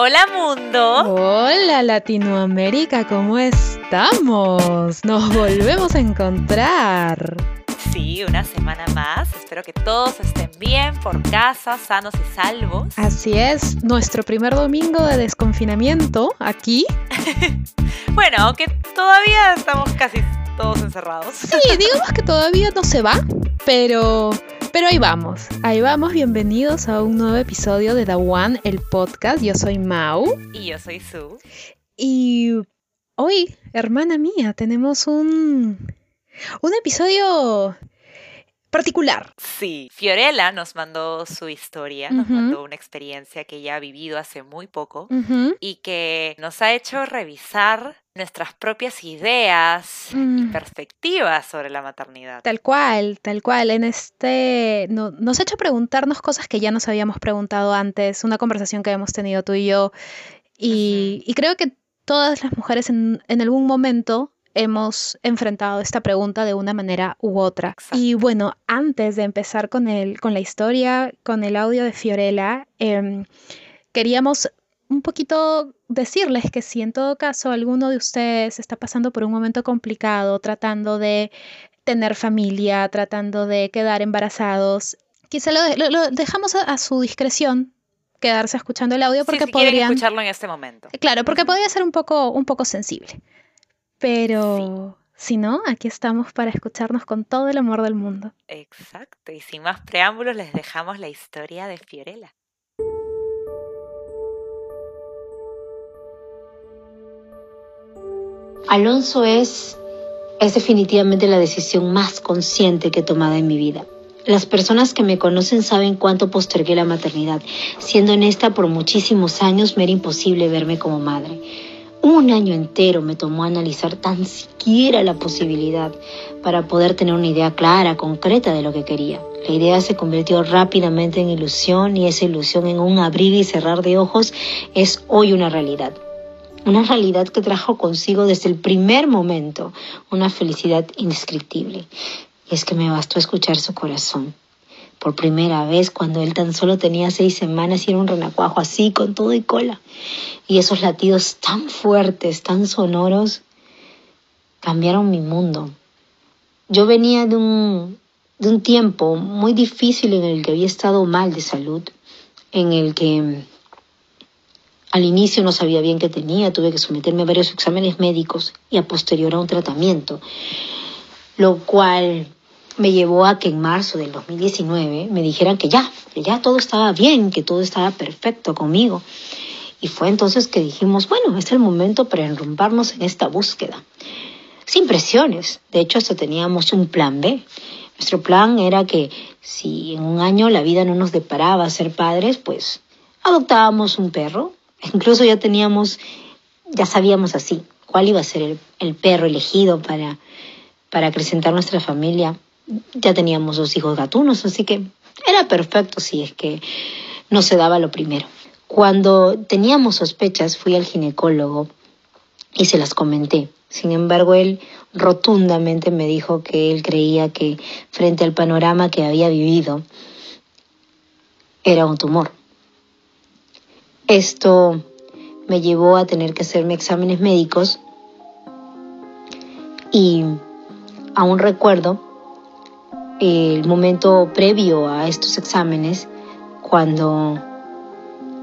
Hola mundo. Hola Latinoamérica, ¿cómo estamos? Nos volvemos a encontrar. Sí, una semana más. Espero que todos estén bien por casa, sanos y salvos. Así es, nuestro primer domingo de desconfinamiento aquí. bueno, aunque todavía estamos casi todos encerrados. Sí, digamos que todavía no se va, pero pero ahí vamos, ahí vamos, bienvenidos a un nuevo episodio de The One, el podcast. Yo soy Mau. Y yo soy Su. Y hoy, hermana mía, tenemos un, un episodio particular. Sí, Fiorella nos mandó su historia, nos mandó una experiencia que ella ha vivido hace muy poco y que nos ha hecho revisar nuestras propias ideas y mm. perspectivas sobre la maternidad. Tal cual, tal cual. En este nos ha hecho preguntarnos cosas que ya nos habíamos preguntado antes, una conversación que hemos tenido tú y yo. Y, creo que todas las mujeres en, en algún momento hemos enfrentado esta pregunta de una manera u otra. Y bueno, antes de empezar con, el, con la historia, con el audio de Fiorella, em, queríamos un poquito decirles que si en todo caso alguno de ustedes está pasando por un momento complicado, tratando de tener familia, tratando de quedar embarazados, quizá lo, dejamos a, su discreción quedarse escuchando el audio porque sí, podrían escucharlo en este momento. Claro, porque podría ser un poco un poco sensible. Pero si no, aquí estamos para escucharnos con todo el amor del mundo. Exacto, y sin más preámbulos les dejamos la historia de Fiorella. Alonso es, es definitivamente la decisión más consciente que he tomado en mi vida. Las personas que me conocen saben cuánto postergué la maternidad. Siendo en esta por muchísimos años me era imposible verme como madre. Un año entero me tomó analizar tan siquiera la posibilidad para poder tener una idea clara, concreta de lo que quería. La idea se convirtió rápidamente en ilusión y esa ilusión en un abrir y cerrar de ojos es hoy una realidad. Una realidad que trajo consigo desde el primer momento una felicidad indescriptible. Y es que me bastó escuchar su corazón por primera vez cuando él tan solo tenía seis semanas y era un renacuajo así, con todo y cola. Y esos latidos tan fuertes, tan sonoros, cambiaron mi mundo. Yo venía de un, de un tiempo muy difícil en el que había estado mal de salud, en el que al inicio no sabía bien qué tenía, tuve que someterme a varios exámenes médicos y a posterior a un tratamiento, lo cual me llevó a que en marzo del 2019 me dijeran que ya, que ya todo estaba bien, que todo estaba perfecto conmigo. Y fue entonces que dijimos, bueno, es el momento para enrumbarnos en esta búsqueda. Sin presiones. De hecho, hasta teníamos un plan B. Nuestro plan era que si en un año la vida no nos deparaba ser padres, pues adoptábamos un perro. Incluso ya teníamos, ya sabíamos así, cuál iba a ser el, perro elegido para, para acrecentar nuestra familia ya teníamos dos hijos gatunos, así que era perfecto si es que no se daba lo primero. Cuando teníamos sospechas, fui al ginecólogo y se las comenté. Sin embargo, él rotundamente me dijo que él creía que frente al panorama que había vivido, era un tumor. Esto me llevó a tener que hacerme exámenes médicos y aún recuerdo el momento previo a estos exámenes, cuando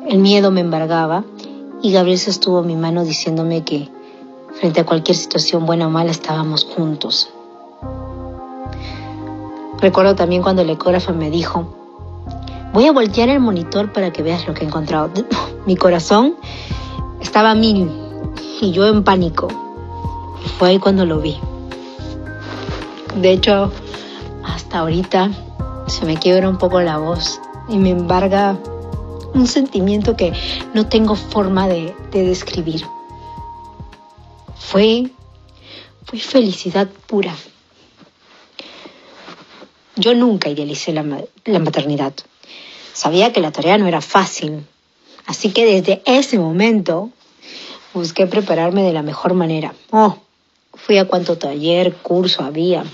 el miedo me embargaba y Gabriel sostuvo mi mano diciéndome que frente a cualquier situación buena o mala estábamos juntos. Recuerdo también cuando el ecógrafo me dijo, voy a voltear el monitor para que veas lo que he encontrado. Mi corazón estaba a mil y yo en pánico. Fue ahí cuando lo vi. De hecho, hasta ahorita se me quiebra un poco la voz y me embarga un sentimiento que no tengo forma de, describir. Fue, fue felicidad pura. Yo nunca idealicé la, la maternidad. Sabía que la tarea no era fácil. Así que desde ese momento busqué prepararme de la mejor manera. Oh, fui a cuánto taller, curso había.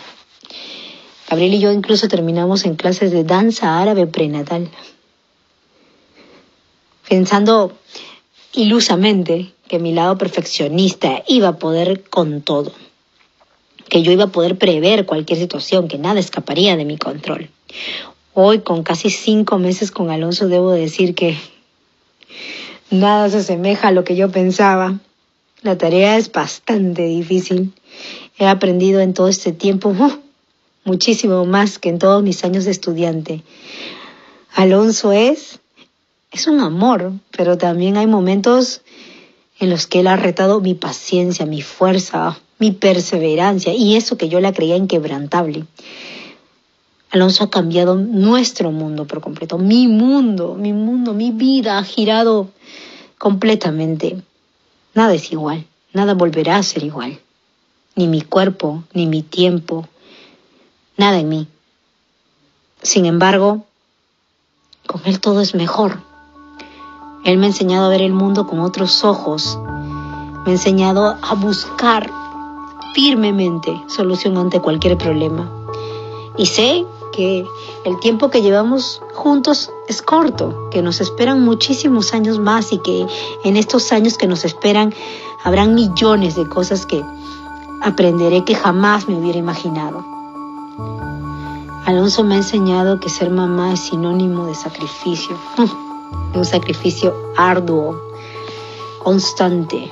Gabriel y yo incluso terminamos en clases de danza árabe prenatal. Pensando ilusamente que mi lado perfeccionista iba a poder con todo, que yo iba a poder prever cualquier situación, que nada escaparía de mi control. Hoy, con casi cinco meses con Alonso, debo decir que nada se asemeja a lo que yo pensaba. La tarea es bastante difícil. He aprendido en todo este tiempo muchísimo más que en todos mis años de estudiante. Alonso es, es un amor, pero también hay momentos en los que él ha retado mi paciencia, mi fuerza, mi perseverancia y eso que yo la creía inquebrantable. Alonso ha cambiado nuestro mundo por completo, mi mundo, mi mundo, mi vida ha girado completamente. Nada es igual, nada volverá a ser igual. Ni mi cuerpo, ni mi tiempo, nada en mí. Sin embargo, con él todo es mejor. Él me ha enseñado a ver el mundo con otros ojos. Me ha enseñado a buscar firmemente solución ante cualquier problema. Y sé que el tiempo que llevamos juntos es corto, que nos esperan muchísimos años más y que en estos años que nos esperan habrán millones de cosas que aprenderé que jamás me hubiera imaginado. Alonso me ha enseñado que ser mamá es sinónimo de sacrificio, de un sacrificio arduo, constante,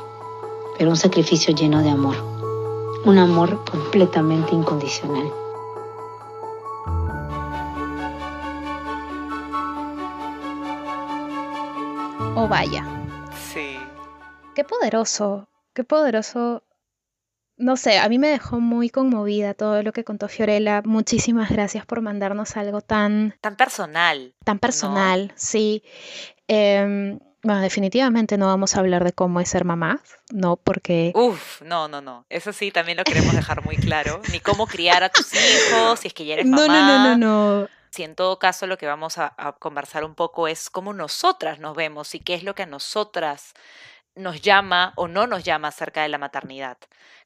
pero un sacrificio lleno de amor, un amor completamente incondicional. Oh, vaya. Sí. Qué poderoso, qué poderoso no sé, a mí me dejó muy conmovida todo lo que contó Fiorella. Muchísimas gracias por mandarnos algo tan... Tan personal. Tan personal, sí. Em, bueno, definitivamente no vamos a hablar de cómo es ser mamá, ¿no? Porque... Uf, no, no, no. Eso sí, también lo queremos dejar muy claro. Ni cómo criar a tus hijos, si es que ya eres mamá. No, no, no, no, no. Si en todo caso lo que vamos a, a conversar un poco es cómo nosotras nos vemos y qué es lo que a nosotras nos llama o no nos llama acerca de la maternidad.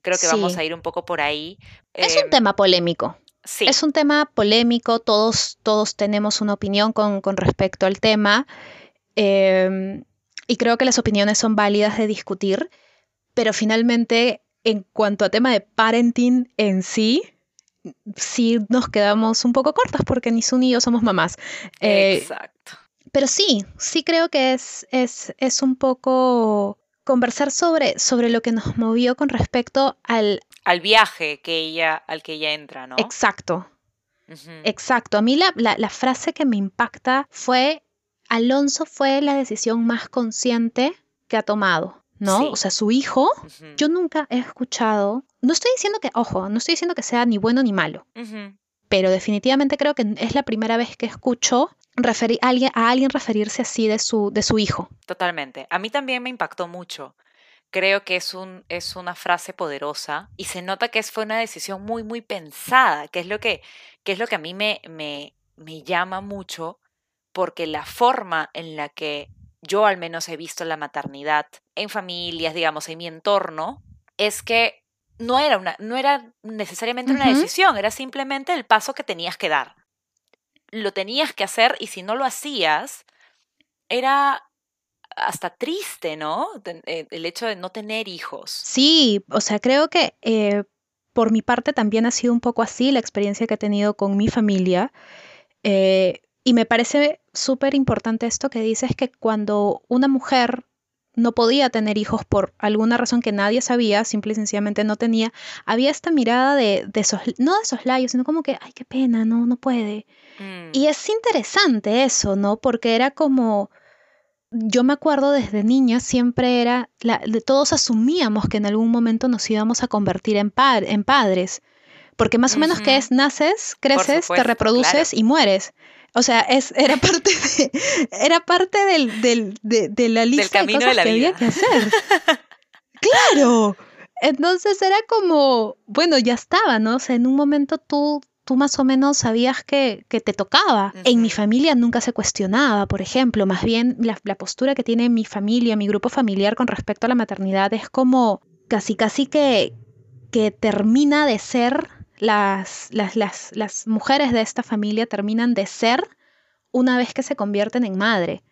Creo que vamos a ir un poco por ahí. Es un em, tema polémico. Sí. Es un tema polémico, todos, todos tenemos una opinión con, con respecto al tema em, y creo que las opiniones son válidas de discutir, pero finalmente en cuanto a tema de parenting en sí, sí nos quedamos un poco cortas porque ni su ni yo somos mamás. Eh, Exacto. Pero sí, sí creo que es, es, es un poco conversar sobre, sobre lo que nos movió con respecto al... Al viaje que ella, al que ella entra, ¿no? Exacto. Exacto. A mí la, la, frase que me impacta fue, Alonso fue la decisión más consciente que ha tomado. ¿no? O sea, su hijo, yo nunca he escuchado, no estoy diciendo que, ojo, no estoy diciendo que sea ni bueno ni malo, pero definitivamente creo que es la primera vez que escucho referir, a, alguien, a alguien referirse así de su, de su hijo. Totalmente. A mí también me impactó mucho. Creo que es, un, es una frase poderosa y se nota que fue una decisión muy, muy pensada, que es lo que, que, es lo que a mí me, me, me llama mucho, porque la forma en la que yo al menos he visto la maternidad en familias, digamos, en mi entorno, es que no era, una, no era necesariamente una decisión, era simplemente el paso que tenías que dar lo tenías que hacer y si no lo hacías, era hasta triste, ¿no? Eh, el hecho de no tener hijos. Sí, o sea, creo que eh, por mi parte también ha sido un poco así la experiencia que he tenido con mi familia. Eh, y me parece súper importante esto que dices, que cuando una mujer no podía tener hijos por alguna razón que nadie sabía, simple y sencillamente no tenía, había esta mirada de, de no de soslayos, sino como que, ay, qué pena, no, no puede. Mm. Y es interesante eso, ¿no? Porque era como, yo me acuerdo desde niña, siempre era, la, todos asumíamos que en algún momento nos íbamos a convertir en, en padres. Porque más o menos que es, naces, creces, te reproduces y mueres. O sea, es, era parte de, era parte del, del, de, la lista de cosas que había que hacer. claro. Entonces era como, bueno, ya estaba, ¿no? O sea, en un momento tú, tú más o menos sabías que, que te tocaba. En mi familia nunca se cuestionaba, por ejemplo, más bien la, la, postura que tiene mi familia, mi grupo familiar con respecto a la maternidad es como casi, casi que, que termina de ser las, las, las, las mujeres de esta familia terminan de ser una vez que se convierten en madre.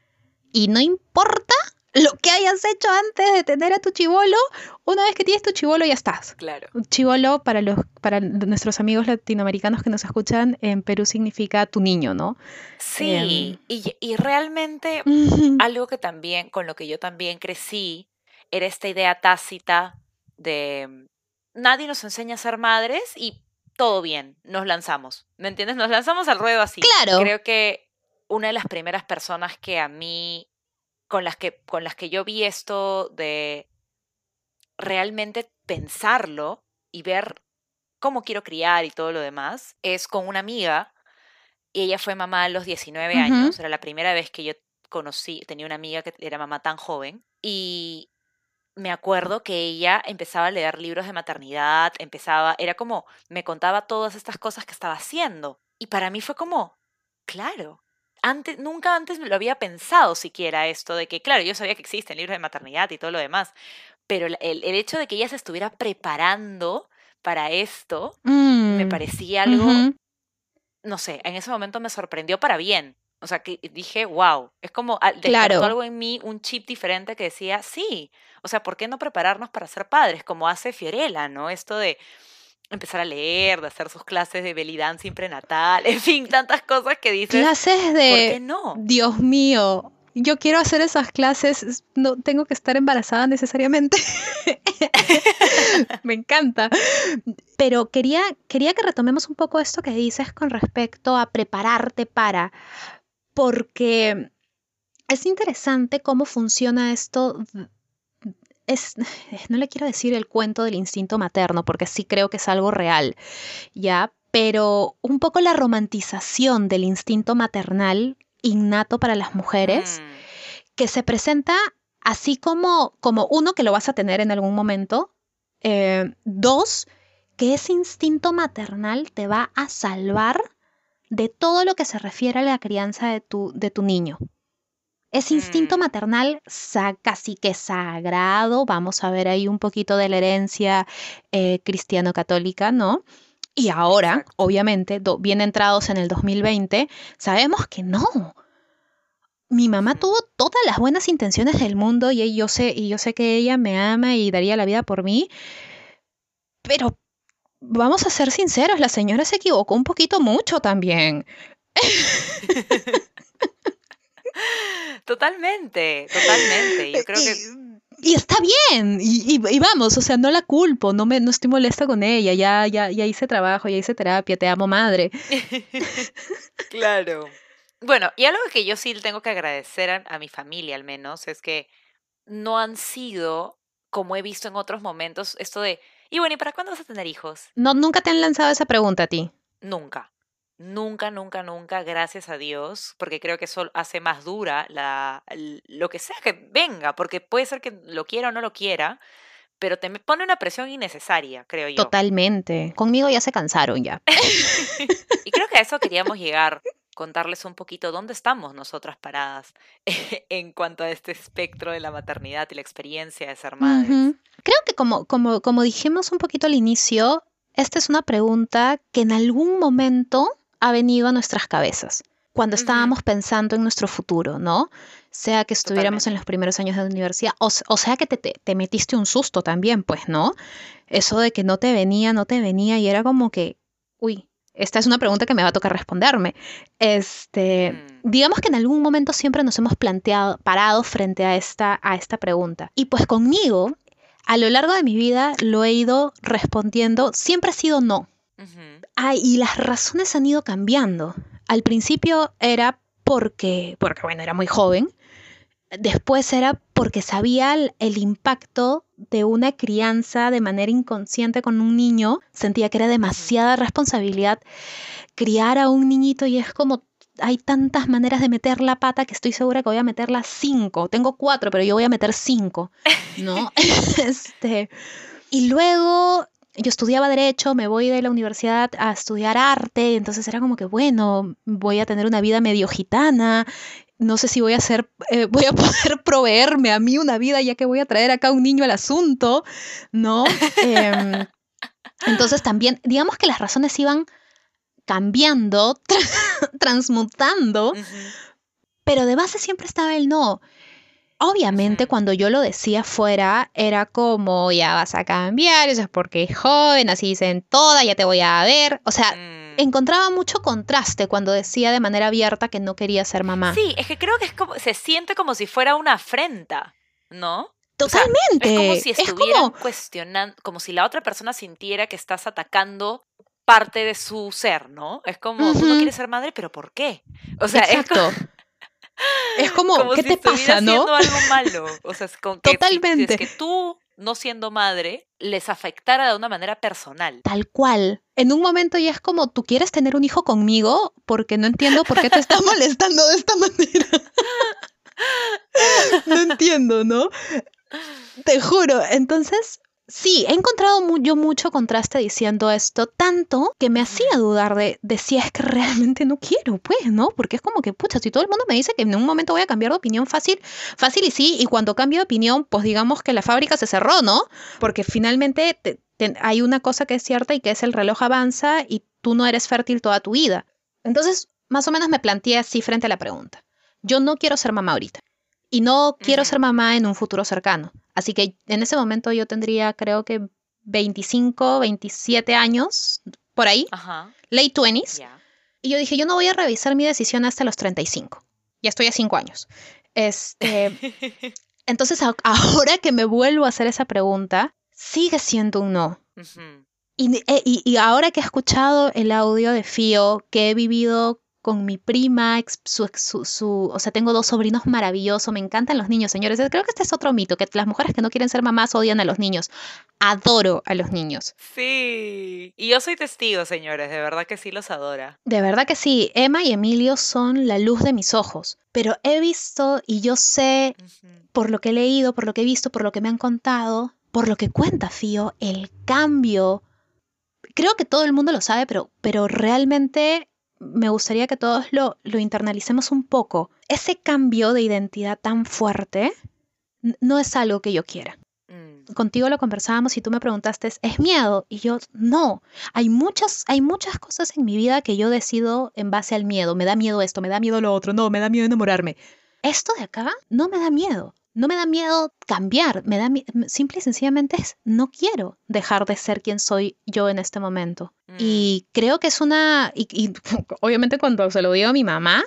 Y no importa lo que hayas hecho antes de tener a tu chivolo, una vez que tienes tu chivolo ya estás. Claro. Chivolo, para, los, para nuestros amigos latinoamericanos que nos escuchan, en Perú significa tu niño, ¿no? Sí, em, y, realmente algo que también, con lo que yo también crecí, era esta idea tácita de nadie nos enseña a ser madres y todo bien, nos lanzamos. ¿Me entiendes? Nos lanzamos al ruedo así. Claro. Creo que una de las primeras personas que a mí, con las que, con las que yo vi esto de realmente pensarlo y ver cómo quiero criar y todo lo demás, es con una amiga. Y ella fue mamá a los 19 años. Era la primera vez que yo conocí, tenía una amiga que era mamá tan joven. Y me acuerdo que ella empezaba a leer libros de maternidad, empezaba, era como, me contaba todas estas cosas que estaba haciendo. Y para mí fue como, claro, antes, nunca antes me lo había pensado siquiera esto de que, claro, yo sabía que existen libros de maternidad y todo lo demás, pero el, el hecho de que ella se estuviera preparando para esto me mm, parecía algo, no sé, en ese momento me sorprendió para bien. O sea, que dije, wow, es como despertó claro. algo en mí, un chip diferente que decía, sí, o sea, ¿por qué no prepararnos para ser padres? Como hace Fiorella, ¿no? Esto de empezar a leer, de hacer sus clases de belly dancing prenatal, en fin, tantas cosas que dices. Clases de... ¿Por qué no? Dios mío, yo quiero hacer esas clases, no tengo que estar embarazada necesariamente. Me encanta. Pero quería, quería que retomemos un poco esto que dices con respecto a prepararte para, porque es interesante cómo funciona esto. Es, no le quiero decir el cuento del instinto materno, porque sí creo que es algo real, ¿ya? Pero un poco la romantización del instinto maternal innato para las mujeres, mm. que se presenta así como, como uno, que lo vas a tener en algún momento, eh, dos, que ese instinto maternal te va a salvar de todo lo que se refiere a la crianza de tu, de tu niño. Ese instinto mm. maternal casi que sagrado, vamos a ver ahí un poquito de la herencia eh, cristiano-católica, ¿no? Y ahora, obviamente, bien entrados en el 2020, sabemos que no. Mi mamá tuvo todas las buenas intenciones del mundo y yo sé, y yo sé que ella me ama y daría la vida por mí, pero vamos a ser sinceros, la señora se equivocó un poquito mucho también. Totalmente, totalmente. Yo creo que... Y, está bien, y, vamos, o sea, no la culpo, no me no estoy molesta con ella, ya, ya, ya hice trabajo, ya hice terapia, te amo madre. claro. Bueno, y algo que yo sí tengo que agradecer a mi familia al menos es que no han sido, como he visto en otros momentos, esto de y bueno, ¿y para cuándo vas a tener hijos? No, nunca te han lanzado esa pregunta a ti. Nunca. Nunca, nunca, nunca, gracias a Dios, porque creo que eso hace más dura la, lo que sea que venga, porque puede ser que lo quiera o no lo quiera, pero te pone una presión innecesaria, creo yo. Totalmente. Conmigo ya se cansaron ya. y creo que a eso queríamos llegar, contarles un poquito dónde estamos nosotras paradas en cuanto a este espectro de la maternidad y la experiencia de ser madres. Creo que como, como, como dijimos un poquito al inicio, esta es una pregunta que en algún momento ha venido a nuestras cabezas cuando estábamos pensando en nuestro futuro, ¿no? Sea que estuviéramos en los primeros años de la universidad, o, sea que te, te, metiste un susto también, pues, ¿no? Eso de que no te venía, no te venía, y era como que, uy, esta es una pregunta que me va a tocar responderme. Este, mm. digamos que en algún momento siempre nos hemos planteado, parado frente a esta, a esta pregunta. Y pues conmigo, a lo largo de mi vida lo he ido respondiendo, siempre ha sido no. Y las razones han ido cambiando. Al principio era porque, porque bueno, era muy joven. Después era porque sabía el, impacto de una crianza de manera inconsciente con un niño. Sentía que era demasiada responsabilidad criar a un niñito y es como hay tantas maneras de meter la pata que estoy segura que voy a meter las cinco. Tengo cuatro, pero yo voy a meter cinco, ¿no? este, y luego yo estudiaba derecho, me voy de la universidad a estudiar arte, entonces era como que, bueno, voy a tener una vida medio gitana, no sé si voy a hacer, eh, voy a poder proveerme a mí una vida ya que voy a traer acá un niño al asunto, ¿no? Em, entonces también, digamos que las razones iban cambiando, transmutando, pero de base siempre estaba el no. Obviamente cuando yo lo decía fuera era como ya vas a cambiar, eso es porque es joven, así dicen toda, ya te voy a ver. O sea, mm. encontraba mucho contraste cuando decía de manera abierta que no quería ser mamá. Sí, es que creo que es como, se siente como si fuera una afrenta, ¿no? Totalmente. es como si estuvieran cuestionando, como si la otra persona sintiera que estás atacando parte de su ser, ¿no? Es como, tú no quieres ser madre, pero ¿por qué? O sea, Exacto. es como, ¿qué te pasa, no? algo malo. O sea, es como que Totalmente. que tú, no siendo madre, les afectara de una manera personal. Tal cual. En un momento ya es como, ¿tú quieres tener un hijo conmigo? Porque no entiendo por qué te está molestando de esta manera. no entiendo, ¿no? Te juro. Entonces, Sí, he encontrado yo mucho contraste diciendo esto, tanto que me hacía dudar de, de, si es que realmente no quiero, pues, ¿no? Porque es como que, pucha, si todo el mundo me dice que en un momento voy a cambiar de opinión fácil, fácil y sí, y cuando cambio de opinión, pues digamos que la fábrica se cerró, ¿no? Porque finalmente hay una cosa que es cierta y que es el reloj avanza y tú no eres fértil toda tu vida. Entonces, más o menos me planteé así frente a la pregunta. Yo no quiero ser mamá ahorita y no quiero ser mamá en un futuro cercano. Así que en ese momento yo tendría, creo que 25, 27 años, por ahí, late 20s. Y yo dije, yo no voy a revisar mi decisión hasta los 35. Ya estoy a 5 años. Este, entonces, ahora que me vuelvo a hacer esa pregunta, sigue siendo un no. Eh, y, y, ahora que he escuchado el audio de Fío, que he vivido con mi prima, su, su, o sea, tengo dos sobrinos maravillosos, me encantan los niños, señores. Creo que este es otro mito, que las mujeres que no quieren ser mamás odian a los niños. Adoro a los niños. Sí, y yo soy testigo, señores, de verdad que sí los adora. De verdad que sí, Emma y Emilio son la luz de mis ojos, pero he visto y yo sé, por lo que he leído, por lo que he visto, por lo que me han contado, por lo que cuenta Fío, el cambio creo que todo el mundo lo sabe, pero, pero realmente me gustaría que todos lo, lo internalicemos un poco. Ese cambio de identidad tan fuerte no es algo que yo quiera. Mm. Contigo lo conversábamos y tú me preguntaste, ¿es miedo? Y yo, no. Hay muchas, hay muchas cosas en mi vida que yo decido en base al miedo. Me da miedo esto, me da miedo lo otro, no, me da miedo enamorarme. Esto de acá no me da miedo no me da miedo cambiar, me da simple y sencillamente es no quiero dejar de ser quien soy yo en este momento. Y mm. creo que es una, y, obviamente cuando se lo digo a mi mamá,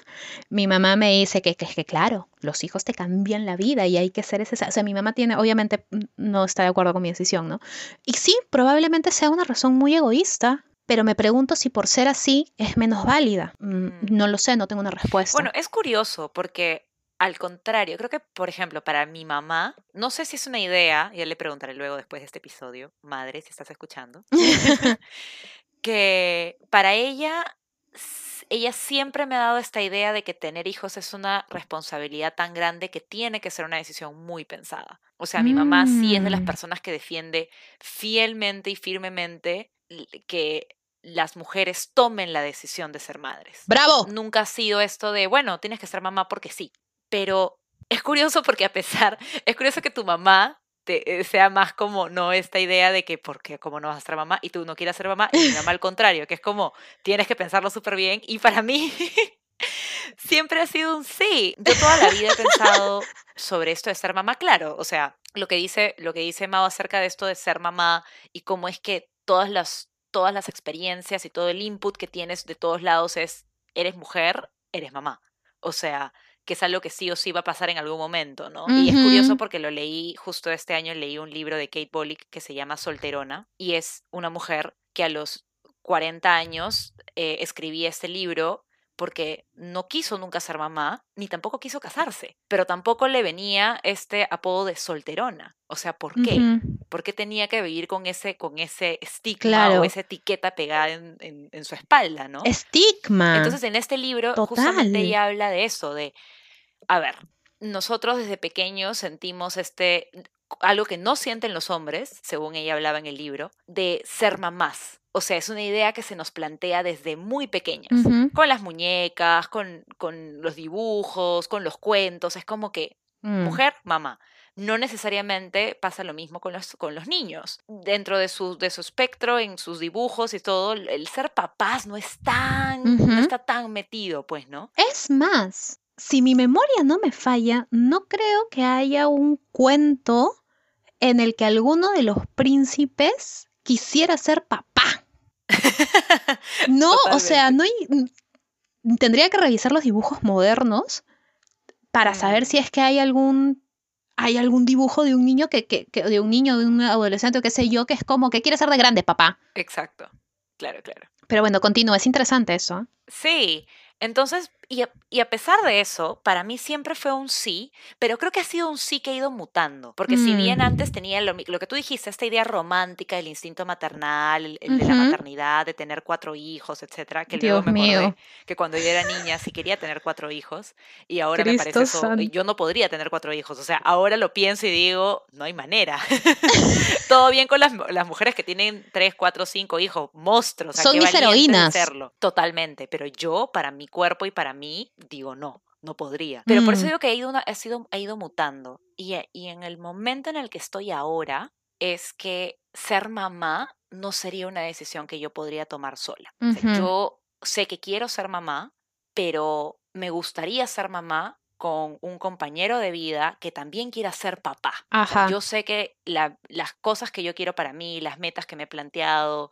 mi mamá me dice que, que, que, claro, los hijos te cambian la vida y hay que ser ese, o sea, mi mamá tiene, obviamente no está de acuerdo con mi decisión, ¿no? Y sí, probablemente sea una razón muy egoísta, pero me pregunto si por ser así es menos válida. Mm, mm. No lo sé, no tengo una respuesta. Bueno, es curioso porque al contrario, creo que, por ejemplo, para mi mamá, no sé si es una idea, ya le preguntaré luego después de este episodio, madre, si estás escuchando, que para ella, ella siempre me ha dado esta idea de que tener hijos es una responsabilidad tan grande que tiene que ser una decisión muy pensada. O sea, mi mamá sí es de las mm. personas que defiende fielmente y firmemente que las mujeres tomen la decisión de ser madres. ¡Bravo! Nunca ha sido esto de, bueno, tienes que ser mamá porque sí. Pero es curioso porque a pesar, es curioso que tu mamá te, eh, sea más como no esta idea de que porque como no vas a ser mamá y tú no quieras ser mamá y mi mamá al contrario, que es como tienes que pensarlo súper bien y para mí siempre ha sido un sí. Yo toda la vida he pensado sobre esto de ser mamá, claro, o sea, lo que dice lo que dice Mao acerca de esto de ser mamá y cómo es que todas las todas las experiencias y todo el input que tienes de todos lados es eres mujer, eres mamá. O sea, que es algo que sí o sí va a pasar en algún momento, ¿no? Y es curioso porque lo leí justo este año, leí un libro de Kate Bollick que se llama Solterona y es una mujer que a los 40 años eh, escribía este libro porque no quiso nunca ser mamá, ni tampoco quiso casarse, pero tampoco le venía este apodo de solterona. O sea, ¿por qué? ¿Por qué tenía que vivir con ese, con ese estigma o esa etiqueta pegada en, en, su espalda, ¿no? Estigma. Entonces, en este libro, justamente ella habla de eso, de, a ver, nosotros desde pequeños sentimos este, algo que no sienten los hombres, según ella hablaba en el libro, de ser mamás. O sea, es una idea que se nos plantea desde muy pequeñas, con las muñecas, con, con, los dibujos, con los cuentos. Es como que mm. mujer, mamá. No necesariamente pasa lo mismo con los, con los niños. Dentro de su, de su espectro, en sus dibujos y todo, el ser papás no es tan, no está tan metido, pues, ¿no? Es más, si mi memoria no me falla, no creo que haya un cuento en el que alguno de los príncipes quisiera ser papá. no, o sea, no hay, tendría que revisar los dibujos modernos para saber mm. si es que hay algún hay algún dibujo de un niño que, que, de un niño, de un adolescente o qué sé yo, que es como que quiere ser de grande papá. Exacto. Claro, claro. Pero bueno, continúa, es interesante eso. Sí, entonces, y a, pesar de eso, para mí siempre fue un sí, pero creo que ha sido un sí que ha ido mutando. Porque si bien antes mm. tenía lo, que tú dijiste, esta idea romántica del instinto maternal, el, de la maternidad, de tener cuatro hijos, etcétera, que luego me acordé que cuando yo era niña sí quería tener cuatro hijos y ahora me parece eso, yo no podría tener cuatro hijos. O sea, ahora lo pienso y digo, no hay manera. Todo bien con las, mujeres que tienen tres, cuatro, cinco hijos, monstruos. Son mis heroínas. Totalmente, pero yo, para mi cuerpo y para mí, digo no, no podría. Pero por eso mm. digo que ha ido, ha sido, ha ido mutando. Y, y en el momento en el que estoy ahora, es que ser mamá no sería una decisión que yo podría tomar sola. Yo sé que quiero ser mamá, pero me gustaría ser mamá con un compañero de vida que también quiera ser papá. yo sé que las cosas que yo quiero para mí, las metas que me he planteado,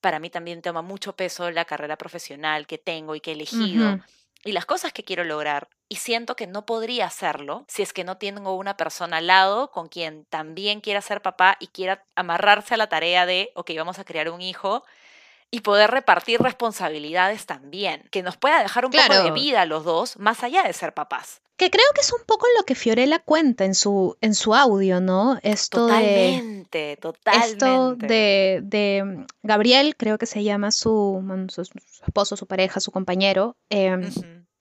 para mí también toma mucho peso la carrera profesional que tengo y que he elegido y las cosas que quiero lograr. Y siento que no podría hacerlo si es que no tengo una persona al lado con quien también quiera ser papá y quiera amarrarse a la tarea de, ok, vamos a crear un hijo y poder repartir responsabilidades también, que nos pueda dejar un poco de vida a los dos, más allá de ser papás. Que creo que es un poco lo que Fiorella cuenta en su, en su audio, ¿no? Esto totalmente, totalmente. Esto de, de, Gabriel, creo que se llama su, su, esposo, su pareja, su compañero, em,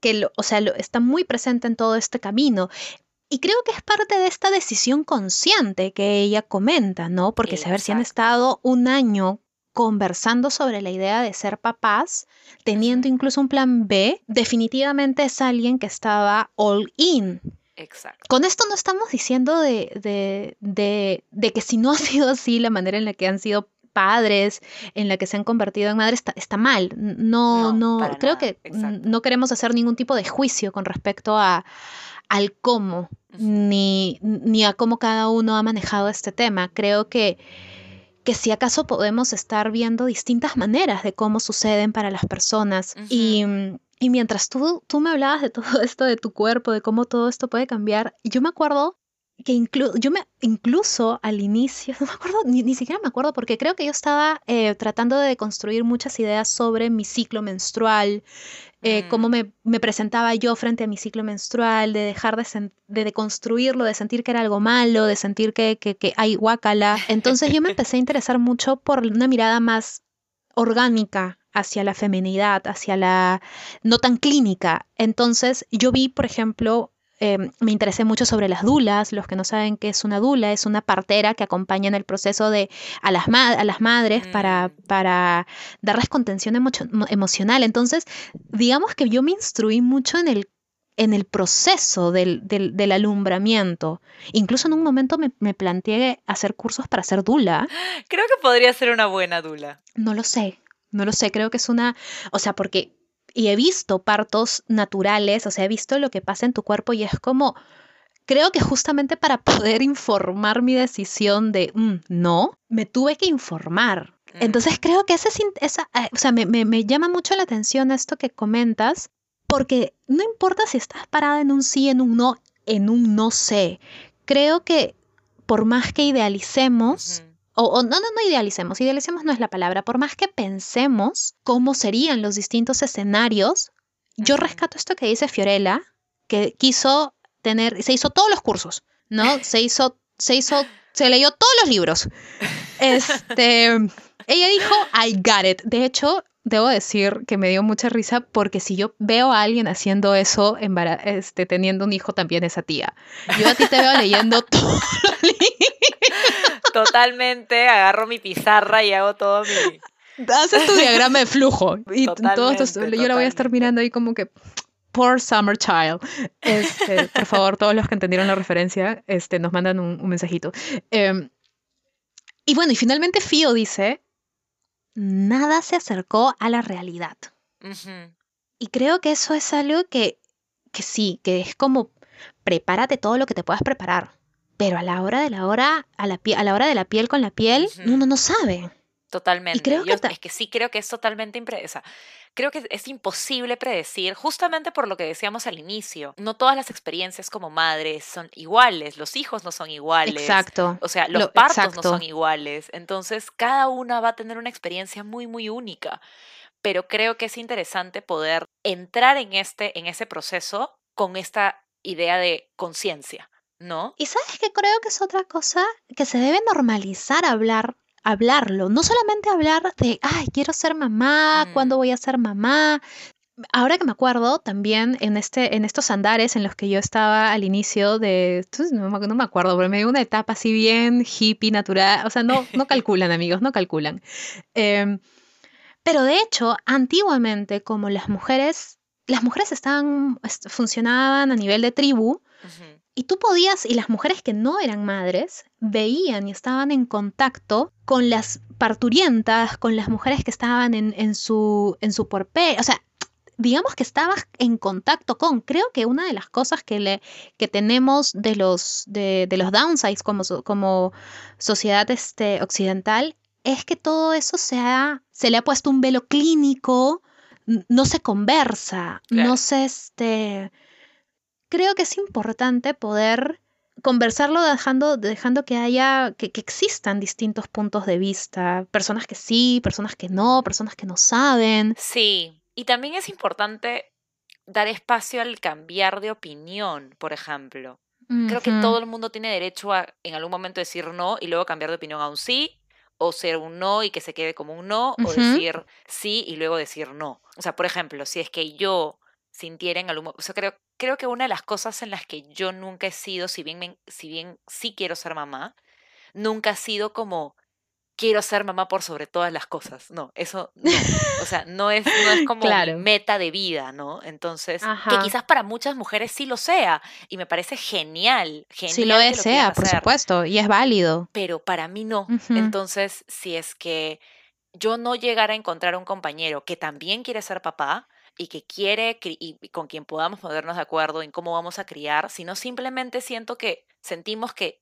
que lo, o sea, lo, está muy presente en todo este camino. Y creo que es parte de esta decisión consciente que ella comenta, ¿no? Porque saber si han estado un año conversando sobre la idea de ser papás, teniendo incluso un plan B, definitivamente es alguien que estaba all in. Exacto. Con esto no estamos diciendo de, de, que si no ha sido así la manera en la que han sido padres, en la que se han convertido en madres, está, mal. No, no, creo que no queremos hacer ningún tipo de juicio con respecto a, al cómo, ni, ni a cómo cada uno ha manejado este tema. Creo que que si acaso podemos estar viendo distintas maneras de cómo suceden para las personas. y, y, mientras tú, tú me hablabas de todo esto, de tu cuerpo, de cómo todo esto puede cambiar, yo me acuerdo que inclu yo me incluso al inicio, no me acuerdo, ni, siquiera me acuerdo, porque creo que yo estaba eh, tratando de construir muchas ideas sobre mi ciclo menstrual, eh, cómo me, presentaba yo frente a mi ciclo menstrual, de dejar de, de, construirlo, de sentir que era algo malo, de sentir que, que, que hay guacala. Entonces yo me empecé a interesar mucho por una mirada más orgánica hacia la feminidad, hacia la no tan clínica. Entonces yo vi, por ejemplo, Em, me interesé mucho sobre las dulas. Los que no saben qué es una dula, es una partera que acompaña en el proceso de a las, a las madres para, mm. para darles contención emocional. Entonces, digamos que yo me instruí mucho en el en el proceso del, del, alumbramiento. Incluso en un momento me, me, planteé hacer cursos para ser dula. Creo que podría ser una buena dula. No lo sé, no lo sé, creo que es una, o sea, porque y he visto partos naturales, o sea, he visto lo que pasa en tu cuerpo y es como, creo que justamente para poder informar mi decisión de mm, no, me tuve que informar. Entonces creo que ese, esa, eh, o sea, me, me, llama mucho la atención esto que comentas, porque no importa si estás parada en un sí, en un no, en un no sé. Creo que por más que idealicemos, o, no, no, no idealicemos, idealicemos no es la palabra, por más que pensemos cómo serían los distintos escenarios, yo rescato esto que dice Fiorella, que quiso tener, se hizo todos los cursos, ¿no? Se hizo, se hizo, se leyó todos los libros. Este, ella dijo, I got it. De hecho, debo decir que me dio mucha risa porque si yo veo a alguien haciendo eso, este, teniendo un hijo, también esa tía. Yo a ti te veo leyendo todos los libros Totalmente, agarro mi pizarra y hago todo mi... Haces tu diagrama de flujo. Y todo yo la voy a estar mirando ahí como que... Poor Summer Child. Este, por favor, todos los que entendieron la referencia, este, nos mandan un, mensajito. Em, y bueno, y finalmente Fio dice, nada se acercó a la realidad. Y creo que eso es algo que que sí, que es como prepárate todo lo que te puedas preparar. Pero a la hora de la hora, a la, a la hora de la piel con la piel, uno no sabe. Totalmente. creo que es que sí creo que es totalmente o creo que es imposible predecir, justamente por lo que decíamos al inicio. No todas las experiencias como madres son iguales, los hijos no son iguales. Exacto. O sea, los partos no son iguales. Entonces, cada una va a tener una experiencia muy, muy única. Pero creo que es interesante poder entrar en, este, en ese proceso con esta idea de conciencia. ¿No? Y sabes que creo que es otra cosa que se debe normalizar hablar hablarlo, no solamente hablar de, ay, quiero ser mamá, ¿cuándo mm. voy a ser mamá? Ahora que me acuerdo, también en, este, en estos andares en los que yo estaba al inicio de, no, me acuerdo, pero me dio una etapa así bien hippie, natural, o sea, no, no calculan amigos, no calculan. Em, pero de hecho, antiguamente, como las mujeres, las mujeres estaban, funcionaban a nivel de tribu, y tú podías, y las mujeres que no eran madres, veían y estaban en contacto con las parturientas, con las mujeres que estaban en, su, en su porpe, o sea, digamos que estabas en contacto con. Creo que una de las cosas que, le, que tenemos de los, de, los downsides como, como sociedad este, occidental es que todo eso se, se le ha puesto un velo clínico, no se conversa, no se, este, creo que es importante poder conversarlo dejando, dejando que haya, que, existan distintos puntos de vista, personas que sí, personas que no, personas que no saben. Sí, y también es importante dar espacio al cambiar de opinión, por ejemplo. Creo que todo el mundo tiene derecho a en algún momento decir no y luego cambiar de opinión a un sí, o ser un no y que se quede como un no, o decir sí y luego decir no. O sea, por ejemplo, si es que yo sintiera en algún o sea, creo, creo que una de las cosas en las que yo nunca he sido, si bien, si bien sí quiero ser mamá, nunca ha sido como quiero ser mamá por sobre todas las cosas. No, eso no. O sea, no es, no es como meta de vida, ¿no? Entonces, que quizás para muchas mujeres sí lo sea. Y me parece genial. genial sí lo es, sea, por supuesto. Y es válido. Pero para mí no. Entonces, si es que yo no llegara a encontrar un compañero que también quiere ser papá, y que quiere y con quien podamos ponernos de acuerdo en cómo vamos a criar, sino simplemente siento que sentimos que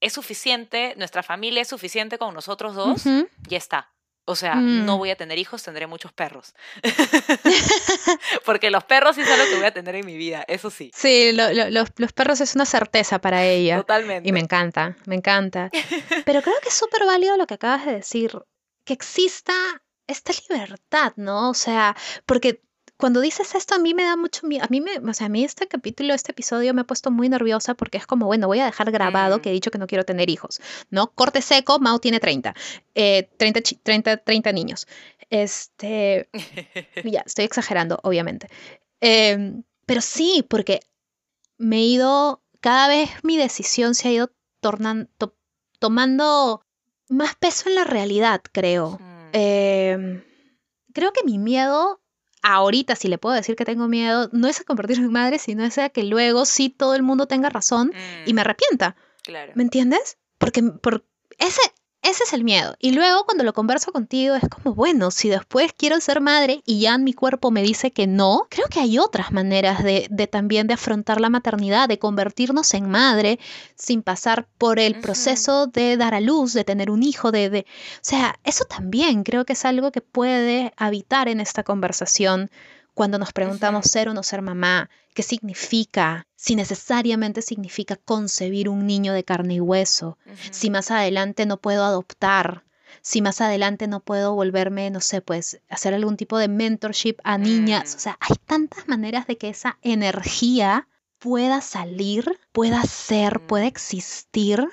es suficiente, nuestra familia es suficiente con nosotros dos, ya está. O sea, no mm. voy a tener hijos, tendré muchos perros. Porque los perros sí son lo que voy a tener en mi vida, eso sí. Sí, los, perros es una certeza para ella. Totalmente. Y me encanta, me encanta. Pero creo que es súper válido lo que acabas de decir, que exista esta libertad, ¿no? O sea, porque cuando dices esto a mí me da mucho miedo, a mí me, o sea, a mí este capítulo, este episodio me ha puesto muy nerviosa porque es como, bueno, voy a dejar grabado mm. que he dicho que no quiero tener hijos, ¿no? Corte seco, Mao tiene 30, 30, 30, 30 niños. Este, ya, estoy exagerando, obviamente. Em, pero sí, porque me he ido, cada vez mi decisión se ha ido tornando, tomando más peso en la realidad, creo. Em, creo que mi miedo ahorita si le puedo decir que tengo miedo, no es a convertirme en madre, sino es a que luego sí todo el mundo tenga razón y me mm. arrepienta. Claro. ¿Me entiendes? Porque por ese, ese es el miedo. Y luego cuando lo converso contigo es como, bueno, si después quiero ser madre y ya mi cuerpo me dice que no, creo que hay otras maneras de, de también de afrontar la maternidad, de convertirnos en madre sin pasar por el proceso de dar a luz, de tener un hijo, de, de... O sea, eso también creo que es algo que puede habitar en esta conversación cuando nos preguntamos ser o no ser mamá, qué significa, si necesariamente significa concebir un niño de carne y hueso, si más adelante no puedo adoptar, si más adelante no puedo volverme, no sé, pues hacer algún tipo de mentorship a niñas. O mm. sea, hay tantas maneras de que esa energía pueda salir, pueda ser, pueda mm. existir,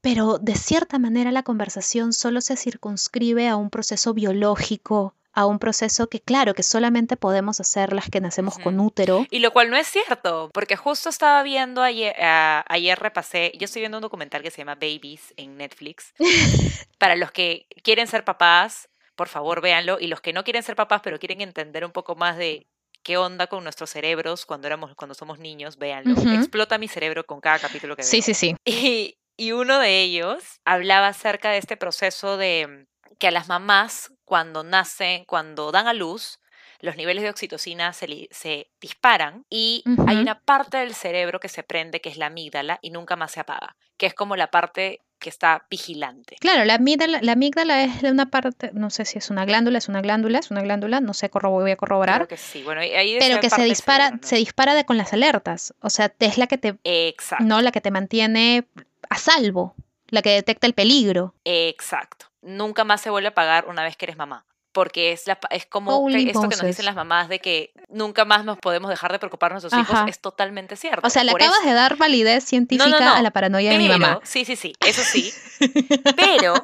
pero de cierta manera la conversación solo se circunscribe a un proceso biológico, a un proceso que claro, que solamente podemos hacer las que nacemos con útero. Y lo cual no es cierto, porque justo estaba viendo ayer, ayer repasé, yo estoy viendo un documental que se llama Babies en Netflix. Para los que quieren ser papás, por favor véanlo, y los que no quieren ser papás pero quieren entender un poco más de qué onda con nuestros cerebros cuando éramos cuando somos niños, véanlo. Explota mi cerebro con cada capítulo que veo. Sí, sí, sí. Y, y uno de ellos hablaba acerca de este proceso de que a las mamás cuando nacen, cuando dan a luz, los niveles de oxitocina se, se disparan y hay una parte del cerebro que se prende, que es la amígdala, y nunca más se apaga, que es como la parte que está vigilante. Claro, la amígdala, la amígdala es una parte, no sé si es una glándula, es una glándula, es una glándula, no sé, voy a corroborar. Creo que sí, bueno, ahí Pero que se dispara, se dispara de, con las alertas, o sea, es la que te, Exacto. no la que te mantiene a salvo, la que detecta el peligro. Exacto. Nunca más se vuelve a apagar una vez que eres mamá porque es, la, es como esto que nos dicen las mamás de que nunca más nos podemos dejar de preocupar a nuestros hijos, es totalmente cierto. O sea, le acabas de dar validez científica a la paranoia de mi mamá. Sí, sí, sí, eso sí. Pero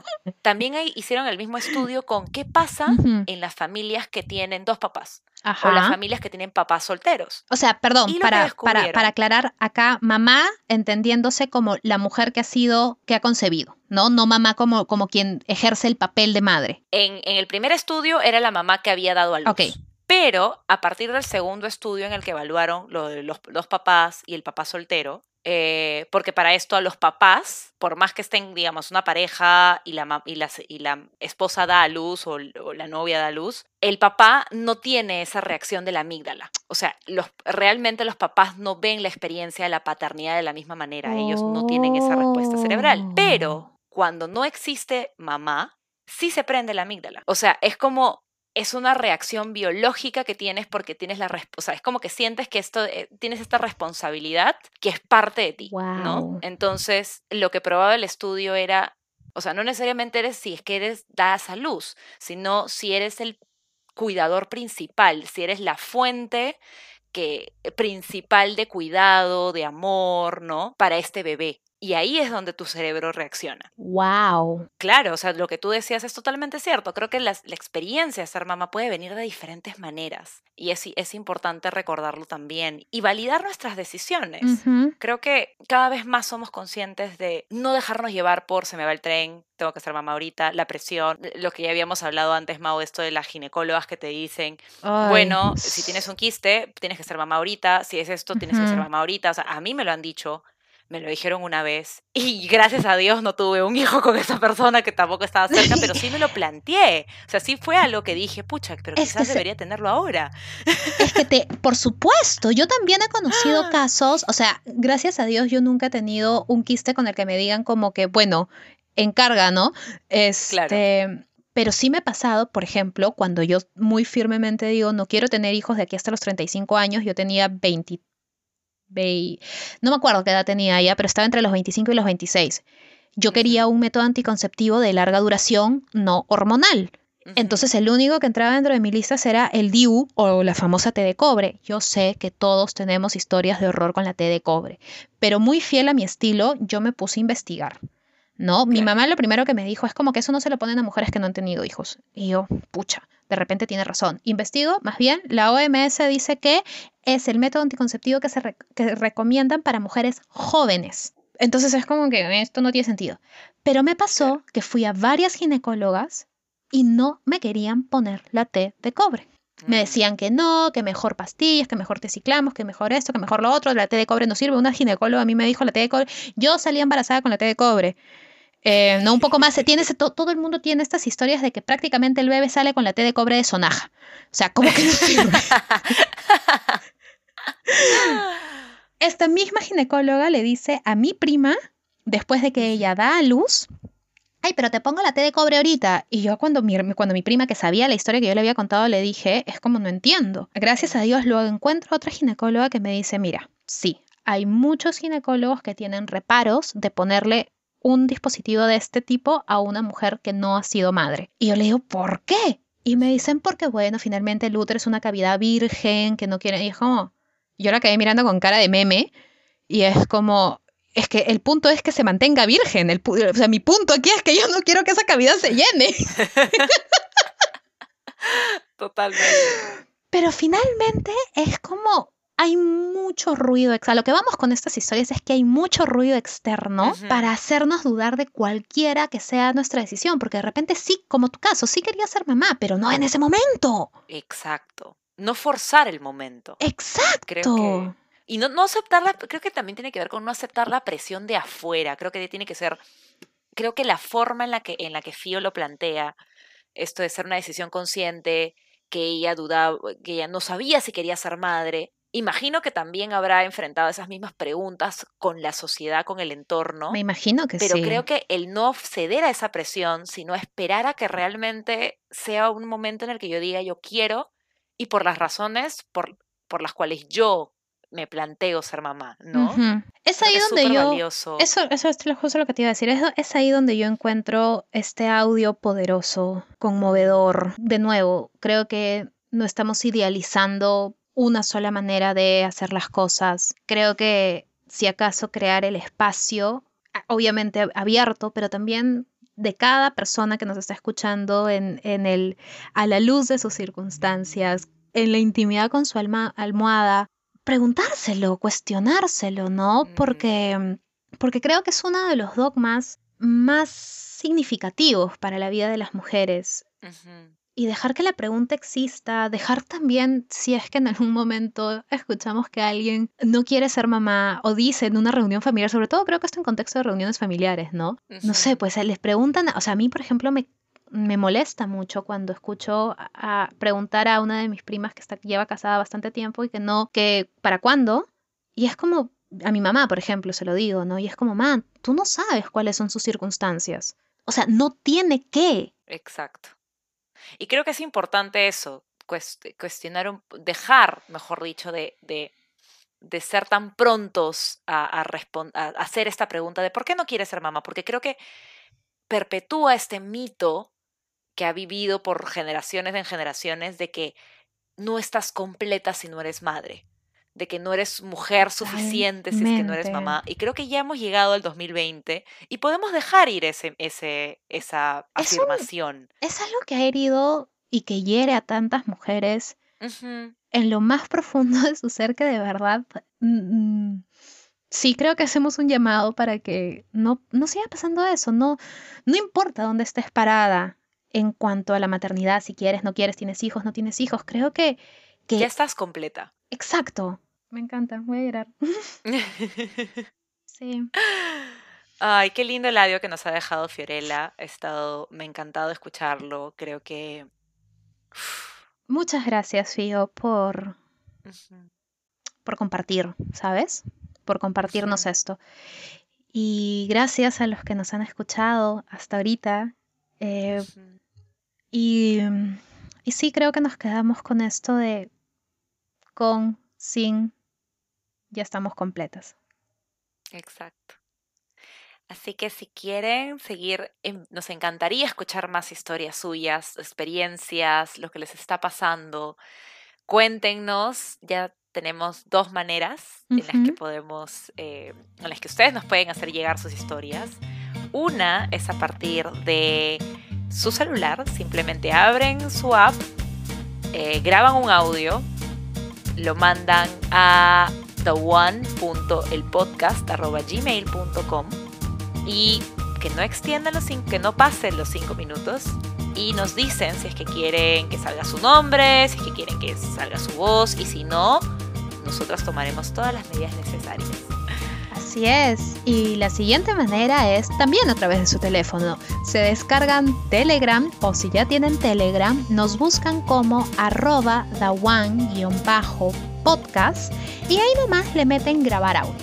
también hicieron el mismo estudio con qué pasa en las familias que tienen dos papás. O las familias que tienen papás solteros. O sea, perdón, para, para, para, aclarar acá, mamá entendiéndose como la mujer que ha sido, que ha concebido, ¿no? No mamá como, como quien ejerce el papel de madre. En, en el primer estudio era la mamá que había dado a luz. Ok. Pero a partir del segundo estudio en el que evaluaron los, los papás y el papá soltero, eh, porque para esto a los papás, por más que estén, digamos, una pareja y la, y y la esposa da a luz o, la novia da a luz, el papá no tiene esa reacción de la amígdala. O sea, los, realmente los papás no ven la experiencia de la paternidad de la misma manera. Ellos no tienen esa respuesta cerebral. Pero oh. cuando no existe mamá, sí se prende la amígdala. O sea, es como es una reacción biológica que tienes porque tienes la o sea, es como que sientes que esto eh, tienes esta responsabilidad que es parte de ti, ¿no? Entonces, lo que probaba el estudio era, o sea, no necesariamente eres si es que eres das a luz, sino si eres el cuidador principal, si eres la fuente que principal de cuidado, de amor, ¿no? Para este bebé. Y ahí es donde tu cerebro reacciona. ¡Wow! Claro, o sea, lo que tú decías es totalmente cierto. Creo que la, experiencia de ser mamá puede venir de diferentes maneras. Y es, es importante recordarlo también. Y validar nuestras decisiones. Creo que cada vez más somos conscientes de no dejarnos llevar por se me va el tren, tengo que ser mamá ahorita, la presión, lo que ya habíamos hablado antes, Mau, esto de las ginecólogas que te dicen, bueno, si tienes un quiste, tienes que ser mamá ahorita, si es esto, tienes que ser mamá ahorita. O sea, a mí me lo han dicho me lo dijeron una vez y gracias a Dios no tuve un hijo con esa persona que tampoco estaba cerca, pero sí me lo planteé. O sea, sí fue a lo que dije, pucha, pero quizás debería tenerlo ahora. Es que te, por supuesto, yo también he conocido ah. casos, o sea, gracias a Dios yo nunca he tenido un quiste con el que me digan como que, bueno, encarga, ¿no? Este, claro. Pero sí me ha pasado, por ejemplo, cuando yo muy firmemente digo, no quiero tener hijos de aquí hasta los 35 años, yo tenía 23 no me acuerdo qué edad tenía ella, pero estaba entre los 25 y los 26. Yo quería un método anticonceptivo de larga duración, no hormonal. Entonces el único que entraba dentro de mi lista era el DIU o la famosa T de cobre. Yo sé que todos tenemos historias de horror con la T de cobre, pero muy fiel a mi estilo, yo me puse a investigar. ¿no? Mi mamá lo primero que me dijo es como que eso no se lo ponen a mujeres que no han tenido hijos. Y yo, pucha, de repente tiene razón. Investigo, más bien, la OMS dice que es el método anticonceptivo que se recomiendan para mujeres jóvenes. Entonces es como que esto no tiene sentido. Pero me pasó que fui a varias ginecólogas y no me querían poner la T de cobre. Me mm. decían que no, que mejor pastillas, que mejor te ciclamos, que mejor esto, que mejor lo otro, la T de cobre no sirve. Una ginecóloga a mí me dijo la T de cobre. Yo salí embarazada con la T de cobre. Eh, no, un poco más. Tiene todo el mundo tiene estas historias de que prácticamente el bebé sale con la T de cobre de sonaja. O sea, ¿cómo que no sirve? Esta misma ginecóloga le dice a mi prima, después de que ella da a luz, ay, pero te pongo la T de cobre ahorita. Y yo cuando mi, cuando mi prima, que sabía la historia que yo le había contado, le dije, es como no entiendo. Gracias a Dios luego encuentro otra ginecóloga que me dice, mira, sí, hay muchos ginecólogos que tienen reparos de ponerle un dispositivo de este tipo a una mujer que no ha sido madre. Y yo le digo, ¿por qué? Y me dicen, porque bueno, finalmente el útero es una cavidad virgen, que no quiere... Y es como, yo la quedé mirando con cara de meme y es como, es que el punto es que se mantenga virgen. El, o sea, mi punto aquí es que yo no quiero que esa cavidad se llene. Totalmente. Pero finalmente es como, hay mucho ruido, a lo que vamos con estas historias es que hay mucho ruido externo para hacernos dudar de cualquiera que sea nuestra decisión, porque de repente sí, como tu caso, sí quería ser mamá, pero no en ese momento. Exacto. No forzar el momento. Exacto. Creo que, y no, no aceptarla, creo que también tiene que ver con no aceptar la presión de afuera. Creo que tiene que ser, creo que la forma en la que, en la que Fío lo plantea, esto de ser una decisión consciente, que ella dudaba, que ella no sabía si quería ser madre. Imagino que también habrá enfrentado esas mismas preguntas con la sociedad, con el entorno. Me imagino que pero sí. Pero creo que el no ceder a esa presión, sino esperar a que realmente sea un momento en el que yo diga yo quiero y por las razones por, por las cuales yo me planteo ser mamá, ¿no? Es ahí donde yo... Eso, eso es justo lo que te iba a decir. Es, es ahí donde yo encuentro este audio poderoso, conmovedor. De nuevo, creo que no estamos idealizando una sola manera de hacer las cosas. Creo que si acaso crear el espacio, obviamente abierto, pero también de cada persona que nos está escuchando en, en el, a la luz de sus circunstancias, en la intimidad con su alma, almohada, preguntárselo, cuestionárselo, ¿no? Porque, porque creo que es uno de los dogmas más significativos para la vida de las mujeres. Y dejar que la pregunta exista, dejar también, si es que en algún momento escuchamos que alguien no quiere ser mamá o dice en una reunión familiar, sobre todo creo que esto en contexto de reuniones familiares, ¿no? No sé, pues les preguntan, o sea, a mí, por ejemplo, me me molesta mucho cuando escucho a, preguntar a una de mis primas que está, lleva casada bastante tiempo y que no, que ¿para cuándo? Y es como, a mi mamá, por ejemplo, se lo digo, ¿no? Y es como, man, tú no sabes cuáles son sus circunstancias. O sea, no tiene que. Exacto. Y creo que es importante eso, cuestionar, dejar, mejor dicho, de, de, de ser tan prontos a, a, a hacer esta pregunta de ¿por qué no quieres ser mamá? Porque creo que perpetúa este mito que ha vivido por generaciones en generaciones de que no estás completa si no eres madre, de que no eres mujer suficiente si es que no eres mamá. Y creo que ya hemos llegado al 2020 y podemos dejar ir ese, ese, esa afirmación. Es, algo que ha herido y que hiere a tantas mujeres en lo más profundo de su ser que de verdad... Mm, mm, sí creo que hacemos un llamado para que no, no siga pasando eso. No, no importa dónde estés parada, en cuanto a la maternidad, si quieres, no quieres, tienes hijos, no tienes hijos. Creo que... que... Ya estás completa. Exacto. Me encanta, voy a llorar. sí. Ay, qué lindo el audio que nos ha dejado Fiorella. He estado, me ha encantado escucharlo. Creo que... Muchas gracias, Fio, por, por compartir, ¿sabes? Por compartirnos esto. Y gracias a los que nos han escuchado hasta ahorita. Eh, y, y sí, creo que nos quedamos con esto de con, sin, ya estamos completas. Exacto. Así que si quieren seguir, nos encantaría escuchar más historias suyas, experiencias, lo que les está pasando. Cuéntenos, ya tenemos dos maneras en las que podemos, eh, en las que ustedes nos pueden hacer llegar sus historias. Una es a partir de su celular, simplemente abren su app, eh, graban un audio, lo mandan a theone.elpodcast.gmail.com y que no extiendan los que no pasen los cinco minutos y nos dicen si es que quieren que salga su nombre, si es que quieren que salga su voz y si no, nosotros tomaremos todas las medidas necesarias. Así es. Y la siguiente manera es también a través de su teléfono. Se descargan Telegram o si ya tienen Telegram, nos buscan como arroba podcast y ahí nomás le meten grabar audio.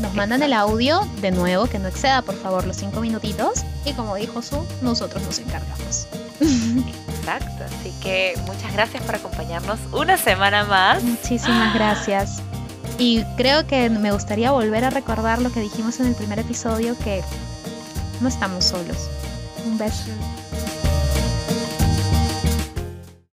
Nos mandan el audio de nuevo, que no exceda por favor los cinco minutitos y como dijo Su, nosotros nos encargamos. Exacto, así que muchas gracias por acompañarnos una semana más. Muchísimas gracias. Y creo que me gustaría volver a recordar lo que dijimos en el primer episodio, que no estamos solos. Un beso.